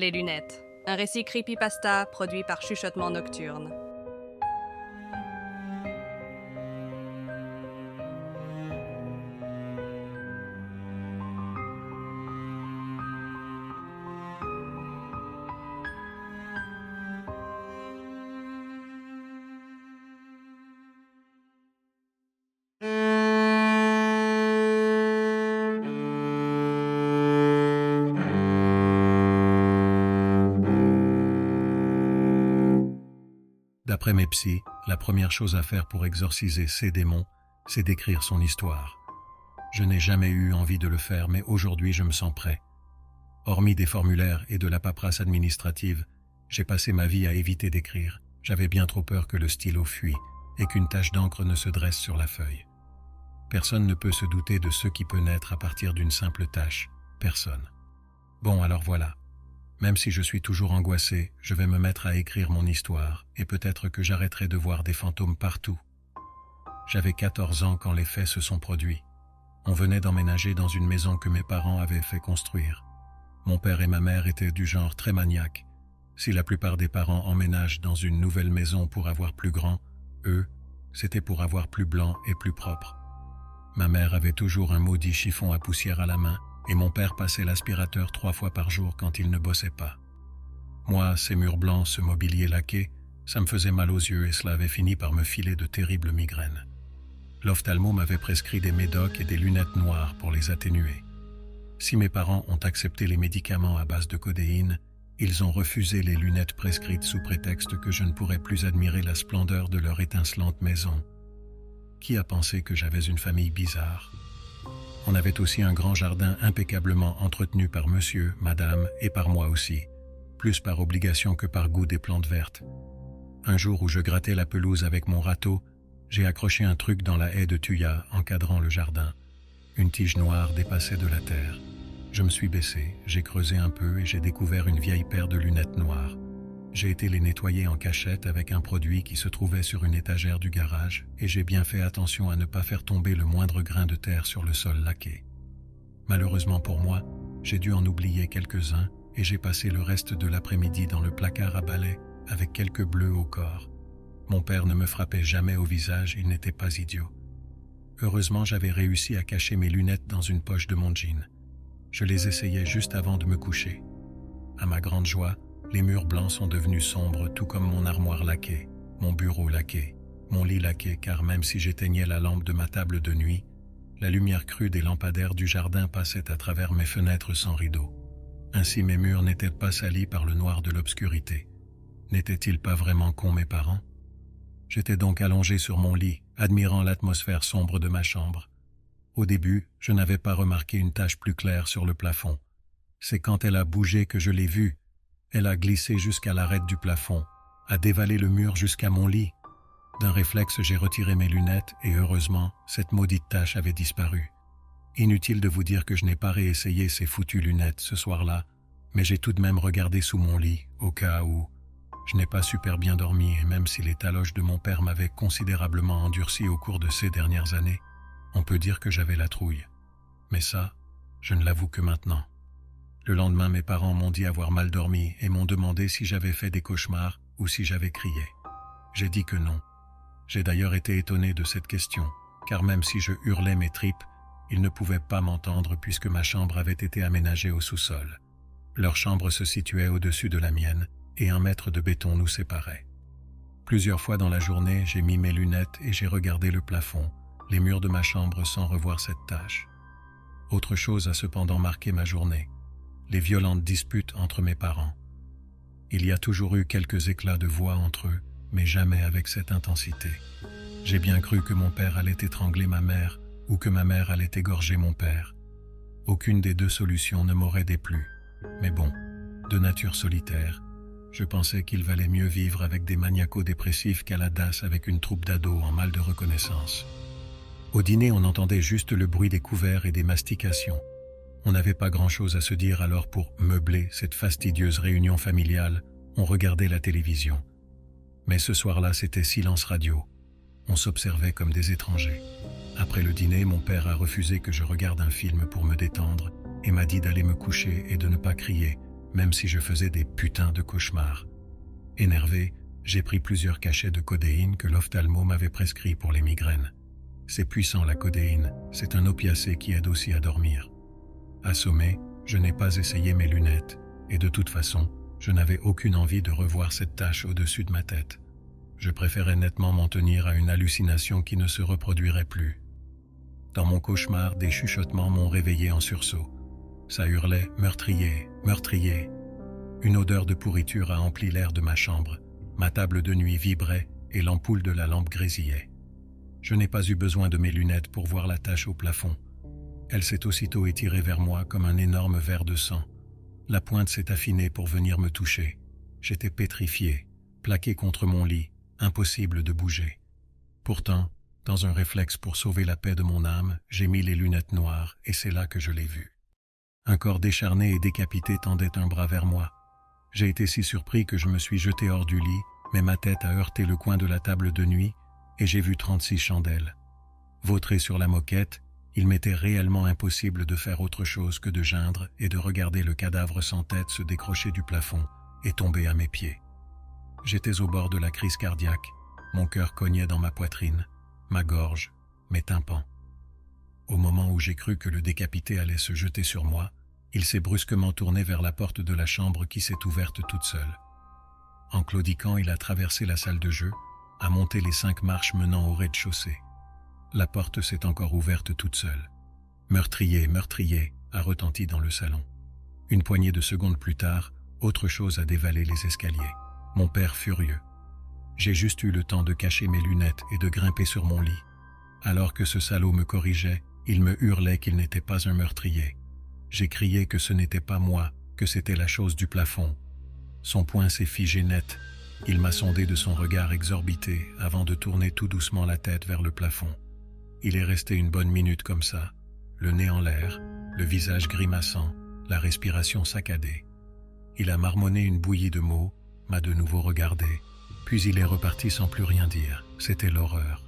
Les lunettes. Un récit creepypasta produit par Chuchotement Nocturne. D'après mes psys, la première chose à faire pour exorciser ces démons, c'est d'écrire son histoire. Je n'ai jamais eu envie de le faire, mais aujourd'hui je me sens prêt. Hormis des formulaires et de la paperasse administrative, j'ai passé ma vie à éviter d'écrire. J'avais bien trop peur que le stylo fuit et qu'une tache d'encre ne se dresse sur la feuille. Personne ne peut se douter de ce qui peut naître à partir d'une simple tâche. Personne. Bon, alors voilà. Même si je suis toujours angoissé, je vais me mettre à écrire mon histoire, et peut-être que j'arrêterai de voir des fantômes partout. J'avais 14 ans quand les faits se sont produits. On venait d'emménager dans une maison que mes parents avaient fait construire. Mon père et ma mère étaient du genre très maniaque. Si la plupart des parents emménagent dans une nouvelle maison pour avoir plus grand, eux, c'était pour avoir plus blanc et plus propre. Ma mère avait toujours un maudit chiffon à poussière à la main, et mon père passait l'aspirateur trois fois par jour quand il ne bossait pas. Moi, ces murs blancs, ce mobilier laqué, ça me faisait mal aux yeux et cela avait fini par me filer de terribles migraines. L'ophtalmo m'avait prescrit des médocs et des lunettes noires pour les atténuer. Si mes parents ont accepté les médicaments à base de codéine, ils ont refusé les lunettes prescrites sous prétexte que je ne pourrais plus admirer la splendeur de leur étincelante maison. Qui a pensé que j'avais une famille bizarre? On avait aussi un grand jardin impeccablement entretenu par monsieur, madame et par moi aussi, plus par obligation que par goût des plantes vertes. Un jour où je grattais la pelouse avec mon râteau, j'ai accroché un truc dans la haie de tuya encadrant le jardin. Une tige noire dépassait de la terre. Je me suis baissé, j'ai creusé un peu et j'ai découvert une vieille paire de lunettes noires. J'ai été les nettoyer en cachette avec un produit qui se trouvait sur une étagère du garage et j'ai bien fait attention à ne pas faire tomber le moindre grain de terre sur le sol laqué. Malheureusement pour moi, j'ai dû en oublier quelques-uns et j'ai passé le reste de l'après-midi dans le placard à balai avec quelques bleus au corps. Mon père ne me frappait jamais au visage, il n'était pas idiot. Heureusement, j'avais réussi à cacher mes lunettes dans une poche de mon jean. Je les essayais juste avant de me coucher. À ma grande joie, les murs blancs sont devenus sombres, tout comme mon armoire laquée, mon bureau laqué, mon lit laqué, car même si j'éteignais la lampe de ma table de nuit, la lumière crue des lampadaires du jardin passait à travers mes fenêtres sans rideaux. Ainsi mes murs n'étaient pas salis par le noir de l'obscurité? N'étaient-ils pas vraiment cons mes parents? J'étais donc allongé sur mon lit, admirant l'atmosphère sombre de ma chambre. Au début, je n'avais pas remarqué une tache plus claire sur le plafond. C'est quand elle a bougé que je l'ai vue, elle a glissé jusqu'à l'arête du plafond, a dévalé le mur jusqu'à mon lit. D'un réflexe, j'ai retiré mes lunettes et heureusement, cette maudite tache avait disparu. Inutile de vous dire que je n'ai pas réessayé ces foutues lunettes ce soir-là, mais j'ai tout de même regardé sous mon lit, au cas où. Je n'ai pas super bien dormi et même si les taloches de mon père m'avaient considérablement endurci au cours de ces dernières années, on peut dire que j'avais la trouille. Mais ça, je ne l'avoue que maintenant. Le lendemain, mes parents m'ont dit avoir mal dormi et m'ont demandé si j'avais fait des cauchemars ou si j'avais crié. J'ai dit que non. J'ai d'ailleurs été étonné de cette question, car même si je hurlais mes tripes, ils ne pouvaient pas m'entendre puisque ma chambre avait été aménagée au sous-sol. Leur chambre se situait au-dessus de la mienne et un mètre de béton nous séparait. Plusieurs fois dans la journée, j'ai mis mes lunettes et j'ai regardé le plafond, les murs de ma chambre sans revoir cette tâche. Autre chose a cependant marqué ma journée les violentes disputes entre mes parents. Il y a toujours eu quelques éclats de voix entre eux, mais jamais avec cette intensité. J'ai bien cru que mon père allait étrangler ma mère ou que ma mère allait égorger mon père. Aucune des deux solutions ne m'aurait déplu. Mais bon, de nature solitaire, je pensais qu'il valait mieux vivre avec des maniaco-dépressifs qu'à la DAS avec une troupe d'ados en mal de reconnaissance. Au dîner, on entendait juste le bruit des couverts et des mastications. On n'avait pas grand-chose à se dire alors pour meubler cette fastidieuse réunion familiale, on regardait la télévision. Mais ce soir-là, c'était silence radio. On s'observait comme des étrangers. Après le dîner, mon père a refusé que je regarde un film pour me détendre et m'a dit d'aller me coucher et de ne pas crier, même si je faisais des putains de cauchemars. Énervé, j'ai pris plusieurs cachets de codéine que l'ophtalmo m'avait prescrit pour les migraines. C'est puissant la codéine, c'est un opiacé qui aide aussi à dormir. Assommé, je n'ai pas essayé mes lunettes, et de toute façon, je n'avais aucune envie de revoir cette tache au-dessus de ma tête. Je préférais nettement m'en tenir à une hallucination qui ne se reproduirait plus. Dans mon cauchemar, des chuchotements m'ont réveillé en sursaut. Ça hurlait meurtrier, meurtrier. Une odeur de pourriture a empli l'air de ma chambre. Ma table de nuit vibrait et l'ampoule de la lampe grésillait. Je n'ai pas eu besoin de mes lunettes pour voir la tache au plafond. Elle s'est aussitôt étirée vers moi comme un énorme verre de sang. La pointe s'est affinée pour venir me toucher. J'étais pétrifié, plaqué contre mon lit, impossible de bouger. Pourtant, dans un réflexe pour sauver la paix de mon âme, j'ai mis les lunettes noires et c'est là que je l'ai vue. Un corps décharné et décapité tendait un bras vers moi. J'ai été si surpris que je me suis jeté hors du lit, mais ma tête a heurté le coin de la table de nuit et j'ai vu 36 chandelles. Vautré sur la moquette, il m'était réellement impossible de faire autre chose que de geindre et de regarder le cadavre sans tête se décrocher du plafond et tomber à mes pieds. J'étais au bord de la crise cardiaque, mon cœur cognait dans ma poitrine, ma gorge, mes tympans. Au moment où j'ai cru que le décapité allait se jeter sur moi, il s'est brusquement tourné vers la porte de la chambre qui s'est ouverte toute seule. En claudiquant, il a traversé la salle de jeu, a monté les cinq marches menant au rez-de-chaussée. La porte s'est encore ouverte toute seule. Meurtrier, meurtrier, a retenti dans le salon. Une poignée de secondes plus tard, autre chose a dévalé les escaliers. Mon père furieux. J'ai juste eu le temps de cacher mes lunettes et de grimper sur mon lit. Alors que ce salaud me corrigeait, il me hurlait qu'il n'était pas un meurtrier. J'ai crié que ce n'était pas moi, que c'était la chose du plafond. Son poing s'est figé net. Il m'a sondé de son regard exorbité avant de tourner tout doucement la tête vers le plafond. Il est resté une bonne minute comme ça, le nez en l'air, le visage grimaçant, la respiration saccadée. Il a marmonné une bouillie de mots, m'a de nouveau regardé, puis il est reparti sans plus rien dire. C'était l'horreur.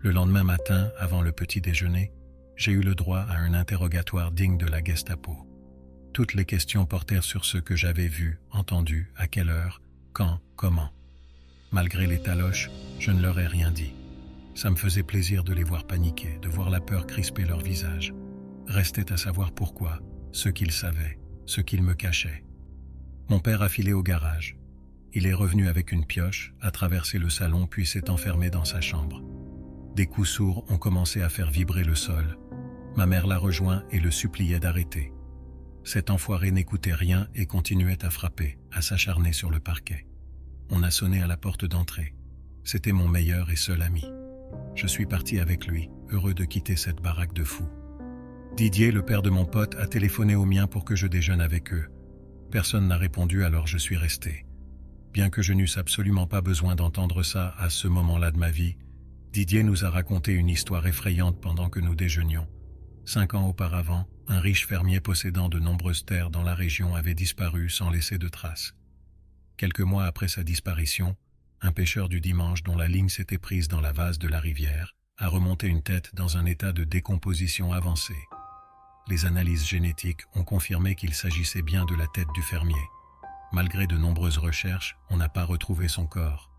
Le lendemain matin, avant le petit déjeuner, j'ai eu le droit à un interrogatoire digne de la Gestapo. Toutes les questions portèrent sur ce que j'avais vu, entendu, à quelle heure, quand, comment. Malgré les taloches, je ne leur ai rien dit. Ça me faisait plaisir de les voir paniquer, de voir la peur crisper leur visage. Restait à savoir pourquoi, ce qu'ils savaient, ce qu'ils me cachaient. Mon père a filé au garage. Il est revenu avec une pioche, a traversé le salon puis s'est enfermé dans sa chambre. Des coups sourds ont commencé à faire vibrer le sol. Ma mère l'a rejoint et le suppliait d'arrêter. Cet enfoiré n'écoutait rien et continuait à frapper, à s'acharner sur le parquet. On a sonné à la porte d'entrée. C'était mon meilleur et seul ami. Je suis parti avec lui, heureux de quitter cette baraque de fous. Didier, le père de mon pote, a téléphoné au mien pour que je déjeune avec eux. Personne n'a répondu alors je suis resté. Bien que je n'eusse absolument pas besoin d'entendre ça à ce moment-là de ma vie, Didier nous a raconté une histoire effrayante pendant que nous déjeunions. Cinq ans auparavant, un riche fermier possédant de nombreuses terres dans la région avait disparu sans laisser de traces. Quelques mois après sa disparition, un pêcheur du dimanche dont la ligne s'était prise dans la vase de la rivière a remonté une tête dans un état de décomposition avancée. Les analyses génétiques ont confirmé qu'il s'agissait bien de la tête du fermier. Malgré de nombreuses recherches, on n'a pas retrouvé son corps.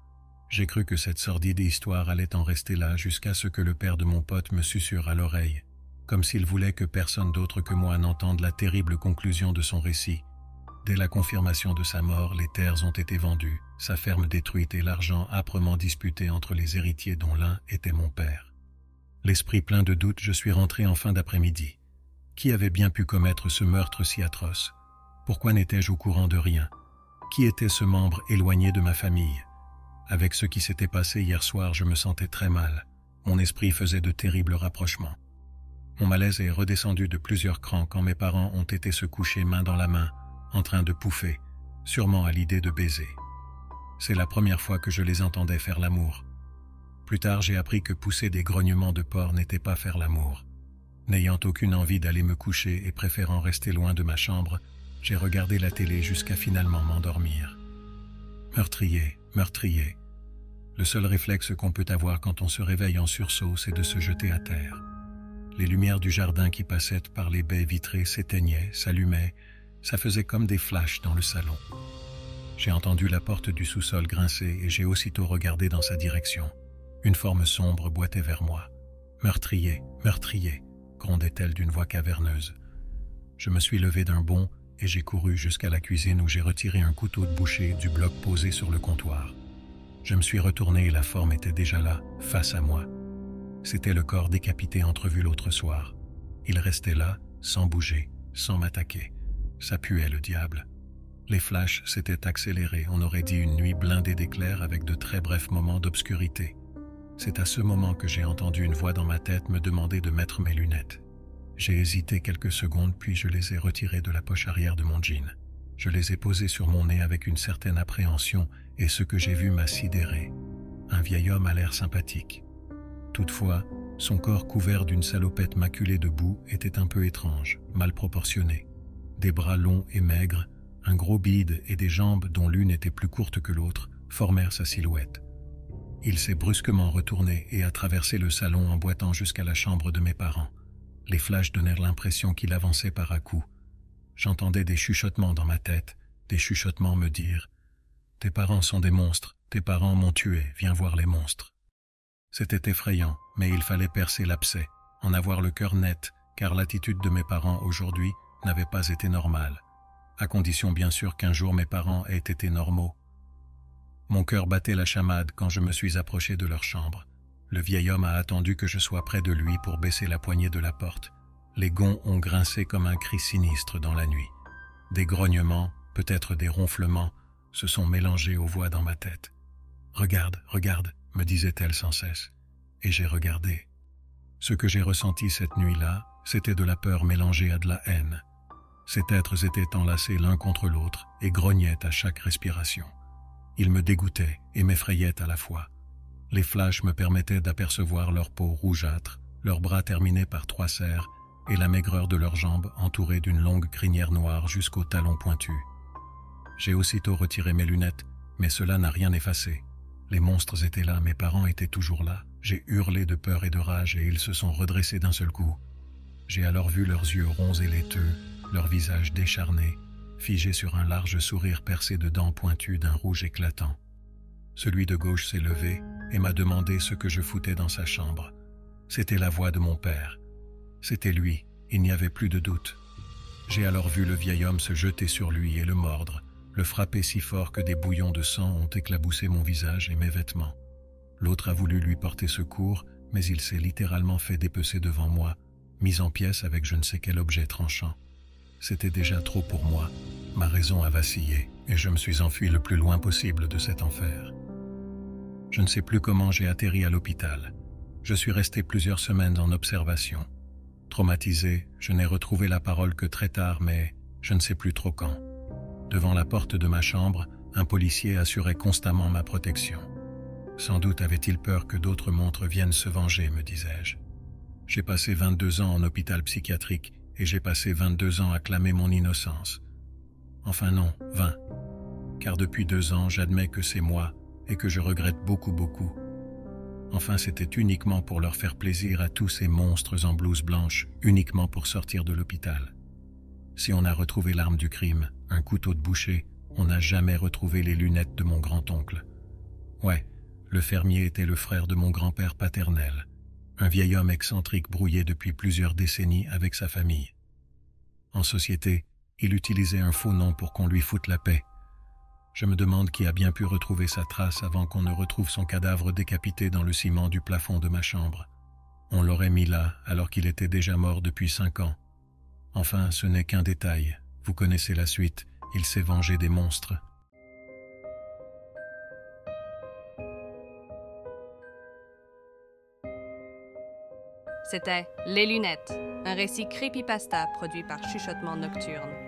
J'ai cru que cette sordide histoire allait en rester là jusqu'à ce que le père de mon pote me susurre à l'oreille, comme s'il voulait que personne d'autre que moi n'entende la terrible conclusion de son récit. Dès la confirmation de sa mort, les terres ont été vendues, sa ferme détruite et l'argent âprement disputé entre les héritiers dont l'un était mon père. L'esprit plein de doute, je suis rentré en fin d'après-midi. Qui avait bien pu commettre ce meurtre si atroce? Pourquoi n'étais-je au courant de rien? Qui était ce membre éloigné de ma famille? Avec ce qui s'était passé hier soir, je me sentais très mal. Mon esprit faisait de terribles rapprochements. Mon malaise est redescendu de plusieurs crans quand mes parents ont été se coucher main dans la main, en train de pouffer, sûrement à l'idée de baiser. C'est la première fois que je les entendais faire l'amour. Plus tard, j'ai appris que pousser des grognements de porc n'était pas faire l'amour. N'ayant aucune envie d'aller me coucher et préférant rester loin de ma chambre, j'ai regardé la télé jusqu'à finalement m'endormir. Meurtrier, meurtrier, le seul réflexe qu'on peut avoir quand on se réveille en sursaut, c'est de se jeter à terre. Les lumières du jardin qui passaient par les baies vitrées s'éteignaient, s'allumaient, Ça faisait comme des flashs dans le salon. J'ai entendu la porte du sous-sol grincer et j'ai aussitôt regardé dans sa direction. Une forme sombre boitait vers moi. Meurtrier, meurtrier, grondait-elle d'une voix caverneuse. Je me suis levé d'un bond et j'ai couru jusqu'à la cuisine où j'ai retiré un couteau de boucher du bloc posé sur le comptoir. Je me suis retourné et la forme était déjà là, face à moi. C'était le corps décapité entrevu l'autre soir. Il restait là, sans bouger, sans m'attaquer. Ça puait le diable. Les flashs s'étaient accélérés, on aurait dit une nuit blindée d'éclairs avec de très brefs moments d'obscurité. C'est à ce moment que j'ai entendu une voix dans ma tête me demander de mettre mes lunettes. J'ai hésité quelques secondes, puis je les ai retirées de la poche arrière de mon jean. Je les ai posées sur mon nez avec une certaine appréhension, et ce que j'ai vu m'a sidéré. Un vieil homme a l'air sympathique. Toutefois, son corps couvert d'une salopette maculée de boue était un peu étrange, mal proportionné. Des bras longs et maigres, un gros bide et des jambes dont l'une était plus courte que l'autre formèrent sa silhouette. Il s'est brusquement retourné et a traversé le salon en boitant jusqu'à la chambre de mes parents. Les flashs donnèrent l'impression qu'il avançait par à coups. J'entendais des chuchotements dans ma tête, des chuchotements me dire Tes parents sont des monstres, tes parents m'ont tué, viens voir les monstres. C'était effrayant, mais il fallait percer l'abcès, en avoir le cœur net, car l'attitude de mes parents aujourd'hui n'avait pas été normale, à condition bien sûr qu'un jour mes parents aient été normaux. Mon cœur battait la chamade quand je me suis approché de leur chambre. Le vieil homme a attendu que je sois près de lui pour baisser la poignée de la porte. Les gonds ont grincé comme un cri sinistre dans la nuit. Des grognements, peut-être des ronflements, se sont mélangés aux voix dans ma tête. Regarde, regarde, me disait-elle sans cesse. Et j'ai regardé. Ce que j'ai ressenti cette nuit-là, c'était de la peur mélangée à de la haine. Ces êtres étaient enlacés l'un contre l'autre et grognaient à chaque respiration. Ils me dégoûtaient et m'effrayaient à la fois. Les flashs me permettaient d'apercevoir leur peau rougeâtre, leurs bras terminés par trois serres et la maigreur de leurs jambes entourées d'une longue crinière noire jusqu'aux talons pointus. J'ai aussitôt retiré mes lunettes, mais cela n'a rien effacé. Les monstres étaient là, mes parents étaient toujours là. J'ai hurlé de peur et de rage et ils se sont redressés d'un seul coup. J'ai alors vu leurs yeux ronds et laiteux, leurs visages décharnés, figés sur un large sourire percé de dents pointues d'un rouge éclatant. Celui de gauche s'est levé et m'a demandé ce que je foutais dans sa chambre. C'était la voix de mon père. C'était lui, il n'y avait plus de doute. J'ai alors vu le vieil homme se jeter sur lui et le mordre, le frapper si fort que des bouillons de sang ont éclaboussé mon visage et mes vêtements. L'autre a voulu lui porter secours, mais il s'est littéralement fait dépecer devant moi, mis en pièces avec je ne sais quel objet tranchant. C'était déjà trop pour moi. Ma raison a vacillé et je me suis enfui le plus loin possible de cet enfer. Je ne sais plus comment j'ai atterri à l'hôpital. Je suis resté plusieurs semaines en observation. Traumatisé, je n'ai retrouvé la parole que très tard, mais je ne sais plus trop quand. Devant la porte de ma chambre, un policier assurait constamment ma protection. Sans doute avait-il peur que d'autres montres viennent se venger, me disais-je. J'ai passé 22 ans en hôpital psychiatrique et j'ai passé 22 ans à clamer mon innocence. Enfin non, 20. Car depuis deux ans, j'admets que c'est moi et que je regrette beaucoup beaucoup. Enfin, c'était uniquement pour leur faire plaisir à tous ces monstres en blouse blanche, uniquement pour sortir de l'hôpital. Si on a retrouvé l'arme du crime, un couteau de boucher, on n'a jamais retrouvé les lunettes de mon grand-oncle. Ouais, le fermier était le frère de mon grand-père paternel, un vieil homme excentrique brouillé depuis plusieurs décennies avec sa famille. En société, il utilisait un faux nom pour qu'on lui foute la paix, je me demande qui a bien pu retrouver sa trace avant qu'on ne retrouve son cadavre décapité dans le ciment du plafond de ma chambre. On l'aurait mis là alors qu'il était déjà mort depuis cinq ans. Enfin, ce n'est qu'un détail. Vous connaissez la suite. Il s'est vengé des monstres. C'était Les Lunettes, un récit creepypasta produit par Chuchotement Nocturne.